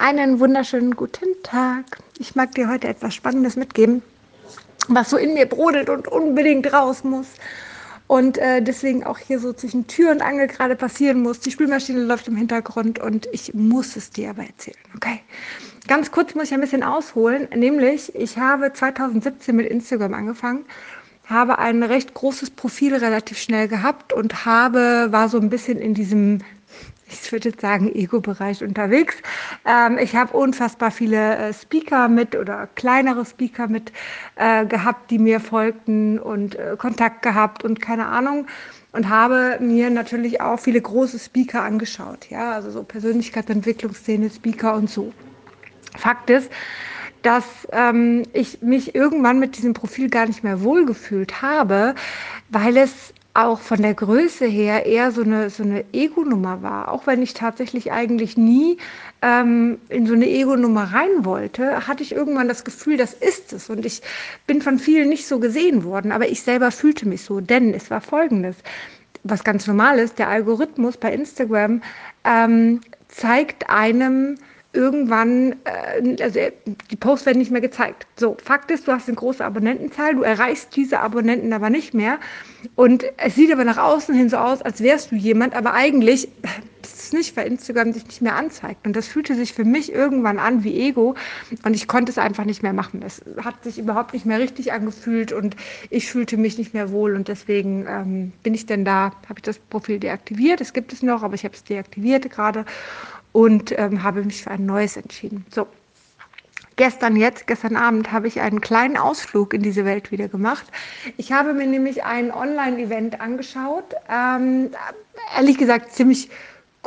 Einen wunderschönen guten Tag. Ich mag dir heute etwas Spannendes mitgeben, was so in mir brodelt und unbedingt raus muss. Und äh, deswegen auch hier so zwischen Tür und Angel gerade passieren muss. Die Spülmaschine läuft im Hintergrund und ich muss es dir aber erzählen. Okay. Ganz kurz muss ich ein bisschen ausholen. Nämlich, ich habe 2017 mit Instagram angefangen habe ein recht großes Profil relativ schnell gehabt und habe, war so ein bisschen in diesem ich würde sagen, Ego-Bereich unterwegs. Ähm, ich habe unfassbar viele äh, Speaker mit oder kleinere Speaker mit äh, gehabt, die mir folgten und äh, Kontakt gehabt und keine Ahnung. Und habe mir natürlich auch viele große Speaker angeschaut, ja, also so Persönlichkeitsentwicklungsszene, Speaker und so. Fakt ist, dass ähm, ich mich irgendwann mit diesem Profil gar nicht mehr wohlgefühlt habe, weil es auch von der Größe her eher so eine, so eine Ego-Nummer war. Auch wenn ich tatsächlich eigentlich nie ähm, in so eine Ego-Nummer rein wollte, hatte ich irgendwann das Gefühl, das ist es. Und ich bin von vielen nicht so gesehen worden, aber ich selber fühlte mich so. Denn es war folgendes, was ganz normal ist, der Algorithmus bei Instagram ähm, zeigt einem, irgendwann, äh, also die Posts werden nicht mehr gezeigt. So, Fakt ist, du hast eine große Abonnentenzahl, du erreichst diese Abonnenten aber nicht mehr. Und es sieht aber nach außen hin so aus, als wärst du jemand, aber eigentlich das ist nicht, weil Instagram sich nicht mehr anzeigt. Und das fühlte sich für mich irgendwann an wie Ego und ich konnte es einfach nicht mehr machen. Das hat sich überhaupt nicht mehr richtig angefühlt und ich fühlte mich nicht mehr wohl und deswegen ähm, bin ich denn da, habe ich das Profil deaktiviert. Es gibt es noch, aber ich habe es deaktiviert gerade und ähm, habe mich für ein neues entschieden. So, gestern jetzt, gestern Abend, habe ich einen kleinen Ausflug in diese Welt wieder gemacht. Ich habe mir nämlich ein Online-Event angeschaut. Ähm, ehrlich gesagt, ziemlich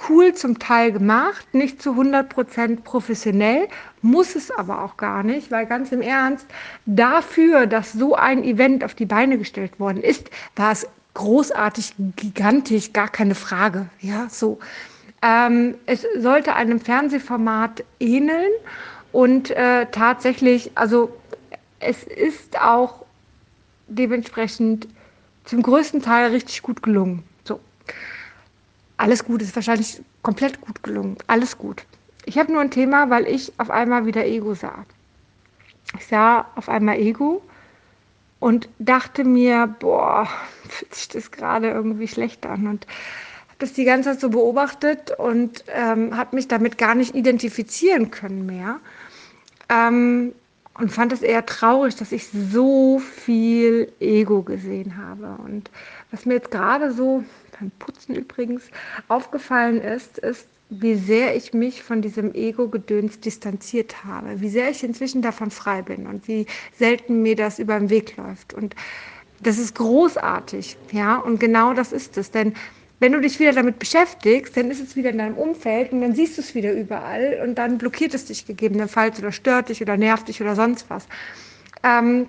cool zum Teil gemacht, nicht zu 100% professionell, muss es aber auch gar nicht, weil ganz im Ernst, dafür, dass so ein Event auf die Beine gestellt worden ist, war es großartig, gigantisch, gar keine Frage. Ja, so. Ähm, es sollte einem Fernsehformat ähneln und äh, tatsächlich, also es ist auch dementsprechend zum größten Teil richtig gut gelungen. So. Alles gut, ist wahrscheinlich komplett gut gelungen. Alles gut. Ich habe nur ein Thema, weil ich auf einmal wieder Ego sah. Ich sah auf einmal Ego und dachte mir, boah, fühlt sich das gerade irgendwie schlecht an. Und das die ganze Zeit so beobachtet und ähm, habe mich damit gar nicht identifizieren können mehr. Ähm, und fand es eher traurig, dass ich so viel Ego gesehen habe. Und was mir jetzt gerade so beim Putzen übrigens aufgefallen ist, ist, wie sehr ich mich von diesem Ego-Gedöns distanziert habe, wie sehr ich inzwischen davon frei bin und wie selten mir das über den Weg läuft. Und das ist großartig, ja, und genau das ist es, denn wenn du dich wieder damit beschäftigst, dann ist es wieder in deinem Umfeld und dann siehst du es wieder überall und dann blockiert es dich gegebenenfalls oder stört dich oder nervt dich oder sonst was. Ähm,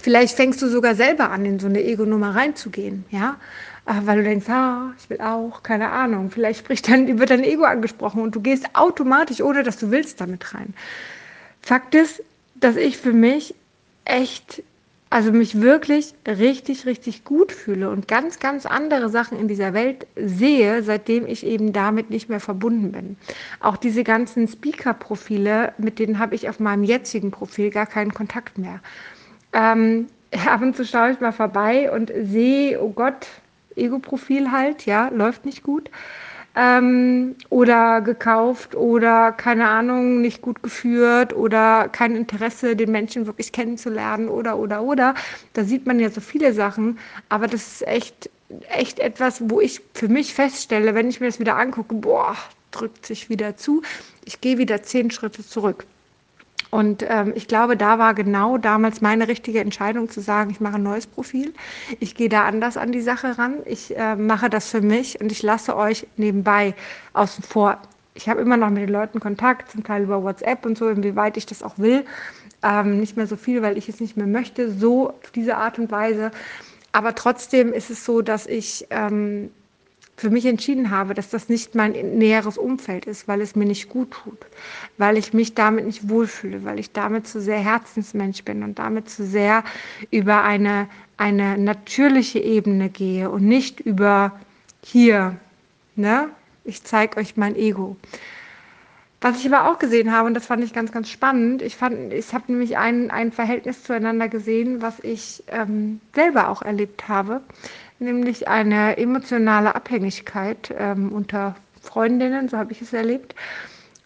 vielleicht fängst du sogar selber an, in so eine Ego-Nummer reinzugehen, ja, äh, weil du denkst, ah, ich will auch, keine Ahnung. Vielleicht spricht dann, wird dein Ego angesprochen und du gehst automatisch, ohne dass du willst, damit rein. Fakt ist, dass ich für mich echt also mich wirklich richtig, richtig gut fühle und ganz, ganz andere Sachen in dieser Welt sehe, seitdem ich eben damit nicht mehr verbunden bin. Auch diese ganzen Speaker-Profile, mit denen habe ich auf meinem jetzigen Profil gar keinen Kontakt mehr. Ähm, ab und zu schaue ich mal vorbei und sehe, oh Gott, Ego-Profil halt, ja, läuft nicht gut ähm, oder gekauft oder keine Ahnung, nicht gut geführt oder kein Interesse, den Menschen wirklich kennenzulernen oder oder oder. Da sieht man ja so viele Sachen, aber das ist echt, echt etwas, wo ich für mich feststelle, wenn ich mir das wieder angucke, boah, drückt sich wieder zu, ich gehe wieder zehn Schritte zurück. Und ähm, ich glaube, da war genau damals meine richtige Entscheidung zu sagen, ich mache ein neues Profil. Ich gehe da anders an die Sache ran. Ich äh, mache das für mich und ich lasse euch nebenbei außen vor. Ich habe immer noch mit den Leuten Kontakt, zum Teil über WhatsApp und so, inwieweit ich das auch will. Ähm, nicht mehr so viel, weil ich es nicht mehr möchte, so auf diese Art und Weise. Aber trotzdem ist es so, dass ich ähm, für mich entschieden habe, dass das nicht mein näheres Umfeld ist, weil es mir nicht gut tut, weil ich mich damit nicht wohlfühle, weil ich damit zu sehr Herzensmensch bin und damit zu sehr über eine, eine natürliche Ebene gehe und nicht über hier, ne? Ich zeige euch mein Ego. Was ich aber auch gesehen habe, und das fand ich ganz, ganz spannend, ich ich habe nämlich ein, ein Verhältnis zueinander gesehen, was ich ähm, selber auch erlebt habe, nämlich eine emotionale Abhängigkeit ähm, unter Freundinnen, so habe ich es erlebt.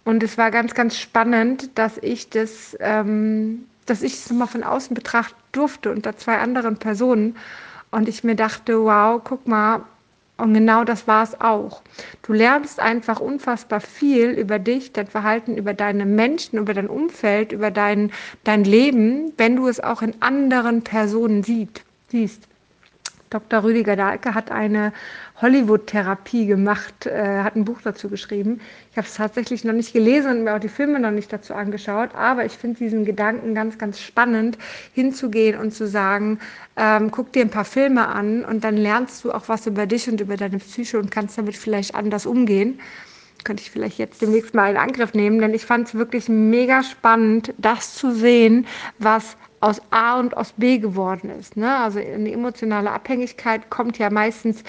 Und es war ganz, ganz spannend, dass ich das, ähm, dass ich es nochmal von außen betrachten durfte unter zwei anderen Personen. Und ich mir dachte, wow, guck mal, und genau das war es auch. Du lernst einfach unfassbar viel über dich, dein Verhalten, über deine Menschen, über dein Umfeld, über dein, dein Leben, wenn du es auch in anderen Personen sieht, siehst. Dr. Rüdiger Dahlke hat eine Hollywood-Therapie gemacht, äh, hat ein Buch dazu geschrieben. Ich habe es tatsächlich noch nicht gelesen und mir auch die Filme noch nicht dazu angeschaut, aber ich finde diesen Gedanken ganz, ganz spannend, hinzugehen und zu sagen, ähm, guck dir ein paar Filme an und dann lernst du auch was über dich und über deine Psyche und kannst damit vielleicht anders umgehen könnte ich vielleicht jetzt demnächst mal in Angriff nehmen, denn ich fand es wirklich mega spannend, das zu sehen, was aus A und aus B geworden ist. Ne? Also eine emotionale Abhängigkeit kommt ja meistens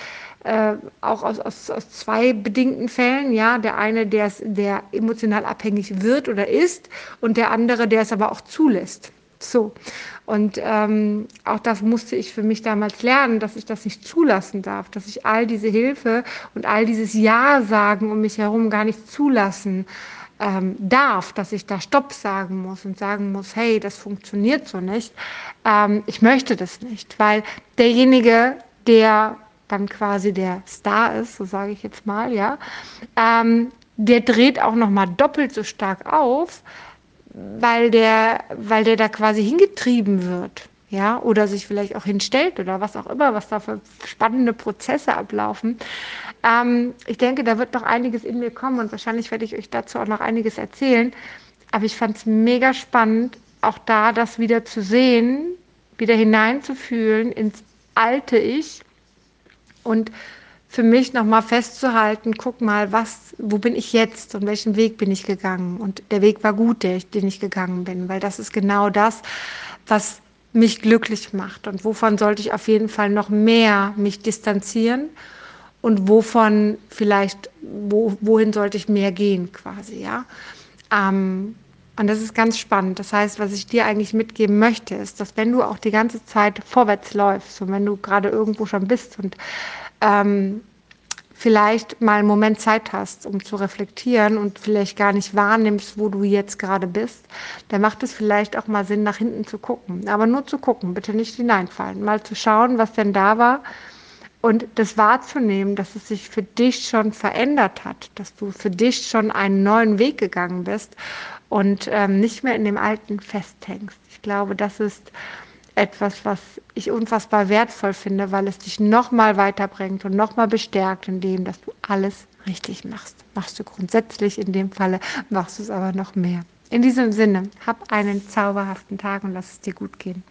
äh, auch aus, aus, aus zwei bedingten Fällen. Ja, der eine, der, der emotional abhängig wird oder ist, und der andere, der es aber auch zulässt. So. Und ähm, auch das musste ich für mich damals lernen, dass ich das nicht zulassen darf, dass ich all diese Hilfe und all dieses Ja sagen um mich herum gar nicht zulassen ähm, darf, dass ich da Stopp sagen muss und sagen muss, hey, das funktioniert so nicht. Ähm, ich möchte das nicht, weil derjenige, der dann quasi der Star ist, so sage ich jetzt mal, ja, ähm, der dreht auch noch mal doppelt so stark auf, weil der, weil der da quasi hingetrieben wird ja, oder sich vielleicht auch hinstellt oder was auch immer, was da für spannende Prozesse ablaufen. Ähm, ich denke, da wird noch einiges in mir kommen und wahrscheinlich werde ich euch dazu auch noch einiges erzählen. Aber ich fand es mega spannend, auch da das wieder zu sehen, wieder hineinzufühlen ins alte Ich und für mich nochmal festzuhalten, guck mal, was, wo bin ich jetzt und welchen Weg bin ich gegangen? Und der Weg war gut, der, den ich gegangen bin, weil das ist genau das, was mich glücklich macht und wovon sollte ich auf jeden Fall noch mehr mich distanzieren und wovon vielleicht, wo, wohin sollte ich mehr gehen quasi, ja. Ähm, und das ist ganz spannend. Das heißt, was ich dir eigentlich mitgeben möchte, ist, dass wenn du auch die ganze Zeit vorwärts läufst und wenn du gerade irgendwo schon bist und ähm, vielleicht mal einen Moment Zeit hast, um zu reflektieren und vielleicht gar nicht wahrnimmst, wo du jetzt gerade bist, dann macht es vielleicht auch mal Sinn, nach hinten zu gucken. Aber nur zu gucken, bitte nicht hineinfallen. Mal zu schauen, was denn da war und das wahrzunehmen, dass es sich für dich schon verändert hat, dass du für dich schon einen neuen Weg gegangen bist und ähm, nicht mehr in dem Alten festhängst. Ich glaube, das ist etwas, was ich unfassbar wertvoll finde, weil es dich nochmal weiterbringt und nochmal bestärkt in dem, dass du alles richtig machst. Machst du grundsätzlich in dem Falle, machst du es aber noch mehr. In diesem Sinne, hab einen zauberhaften Tag und lass es dir gut gehen.